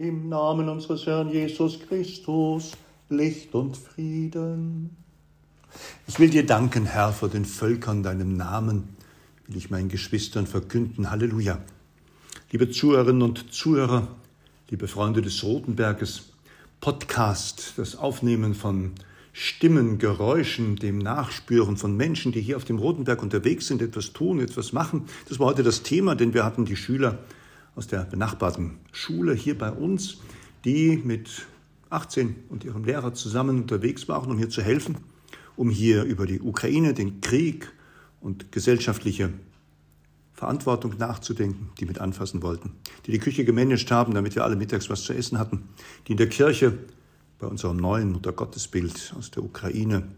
Im Namen unseres Herrn Jesus Christus, Licht und Frieden. Ich will dir danken, Herr, vor den Völkern deinem Namen, will ich meinen Geschwistern verkünden. Halleluja. Liebe Zuhörerinnen und Zuhörer, liebe Freunde des Rotenberges, Podcast, das Aufnehmen von Stimmen, Geräuschen, dem Nachspüren von Menschen, die hier auf dem Rotenberg unterwegs sind, etwas tun, etwas machen. Das war heute das Thema, denn wir hatten die Schüler aus der benachbarten Schule hier bei uns, die mit 18 und ihrem Lehrer zusammen unterwegs waren, um hier zu helfen, um hier über die Ukraine, den Krieg und gesellschaftliche Verantwortung nachzudenken, die mit anfassen wollten, die die Küche gemanagt haben, damit wir alle mittags was zu essen hatten, die in der Kirche bei unserem neuen Muttergottesbild aus der Ukraine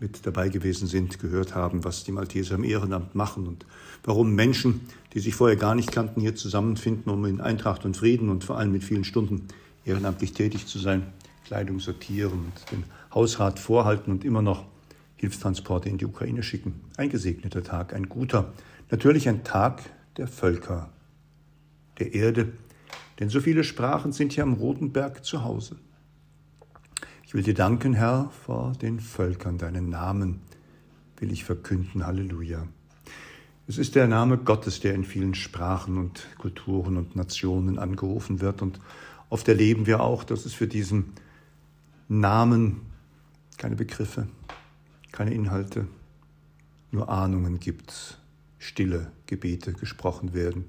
mit dabei gewesen sind, gehört haben, was die Malteser im Ehrenamt machen und warum Menschen, die sich vorher gar nicht kannten, hier zusammenfinden, um in Eintracht und Frieden und vor allem mit vielen Stunden ehrenamtlich tätig zu sein, Kleidung sortieren und den Hausrat vorhalten und immer noch Hilfstransporte in die Ukraine schicken. Ein gesegneter Tag, ein guter, natürlich ein Tag der Völker, der Erde, denn so viele Sprachen sind hier am Rotenberg zu Hause. Ich will dir danken, Herr, vor den Völkern. Deinen Namen will ich verkünden. Halleluja. Es ist der Name Gottes, der in vielen Sprachen und Kulturen und Nationen angerufen wird. Und oft erleben wir auch, dass es für diesen Namen keine Begriffe, keine Inhalte, nur Ahnungen gibt, stille Gebete gesprochen werden.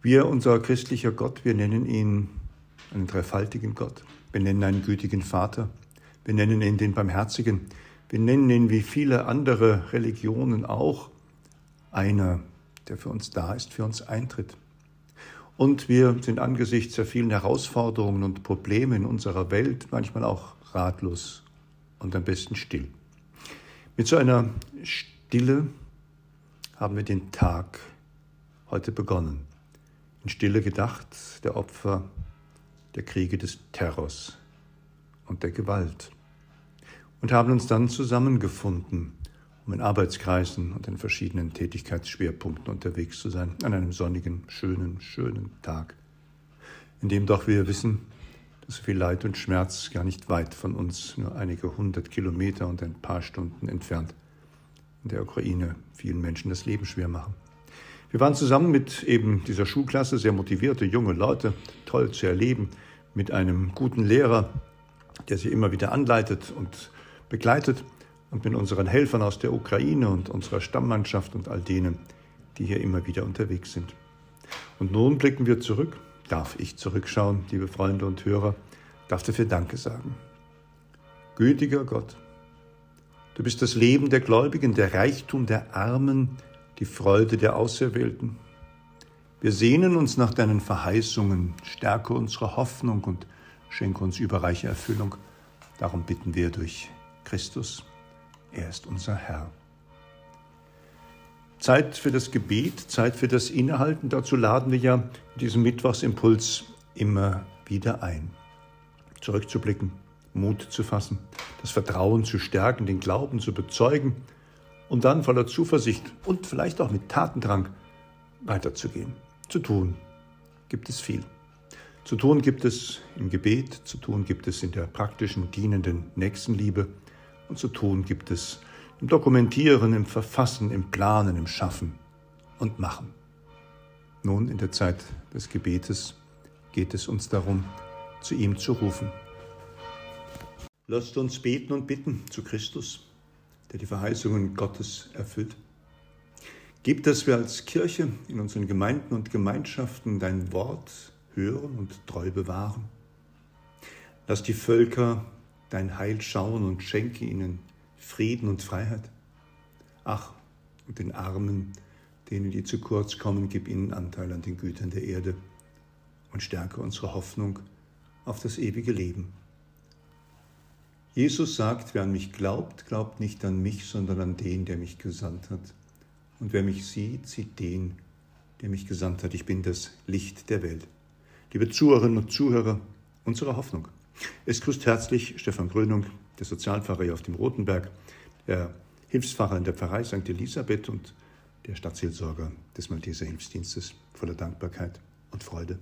Wir, unser christlicher Gott, wir nennen ihn einen dreifaltigen Gott. Wir nennen einen gütigen Vater. Wir nennen ihn den Barmherzigen. Wir nennen ihn wie viele andere Religionen auch einer, der für uns da ist, für uns eintritt. Und wir sind angesichts der vielen Herausforderungen und Probleme in unserer Welt manchmal auch ratlos und am besten still. Mit so einer Stille haben wir den Tag heute begonnen. In Stille gedacht der Opfer der Kriege des Terrors und der Gewalt und haben uns dann zusammengefunden, um in Arbeitskreisen und in verschiedenen Tätigkeitsschwerpunkten unterwegs zu sein, an einem sonnigen, schönen, schönen Tag, in dem doch wir wissen, dass viel Leid und Schmerz gar nicht weit von uns, nur einige hundert Kilometer und ein paar Stunden entfernt, in der Ukraine vielen Menschen das Leben schwer machen. Wir waren zusammen mit eben dieser Schulklasse, sehr motivierte junge Leute, toll zu erleben, mit einem guten Lehrer, der sie immer wieder anleitet und begleitet und mit unseren Helfern aus der Ukraine und unserer Stammmannschaft und all denen, die hier immer wieder unterwegs sind. Und nun blicken wir zurück. Darf ich zurückschauen, liebe Freunde und Hörer? Darf dafür Danke sagen. Gütiger Gott, du bist das Leben der Gläubigen, der Reichtum der Armen, die Freude der Auserwählten. Wir sehnen uns nach deinen Verheißungen, stärke unsere Hoffnung und schenke uns überreiche Erfüllung. Darum bitten wir durch Christus. Er ist unser Herr. Zeit für das Gebet, Zeit für das Innehalten. Dazu laden wir ja in diesem Mittwochsimpuls immer wieder ein. Zurückzublicken, Mut zu fassen, das Vertrauen zu stärken, den Glauben zu bezeugen und dann voller Zuversicht und vielleicht auch mit Tatendrang weiterzugehen. Zu tun gibt es viel. Zu tun gibt es im Gebet, zu tun gibt es in der praktischen, dienenden Nächstenliebe und zu tun gibt es im Dokumentieren, im Verfassen, im Planen, im Schaffen und Machen. Nun in der Zeit des Gebetes geht es uns darum, zu ihm zu rufen. Lasst uns beten und bitten zu Christus, der die Verheißungen Gottes erfüllt. Gib, dass wir als Kirche in unseren Gemeinden und Gemeinschaften dein Wort hören und treu bewahren. Lass die Völker dein Heil schauen und schenke ihnen Frieden und Freiheit. Ach, und den Armen, denen die zu kurz kommen, gib ihnen Anteil an den Gütern der Erde und stärke unsere Hoffnung auf das ewige Leben. Jesus sagt, wer an mich glaubt, glaubt nicht an mich, sondern an den, der mich gesandt hat. Und wer mich sieht, sieht den, der mich gesandt hat. Ich bin das Licht der Welt. Liebe Zuhörerinnen und Zuhörer, unsere Hoffnung. Es grüßt herzlich Stefan Grönung, der Sozialpfarrer hier auf dem Rotenberg, der Hilfspfarrer in der Pfarrei St. Elisabeth und der Stadtseelsorger des Malteser Hilfsdienstes voller Dankbarkeit und Freude.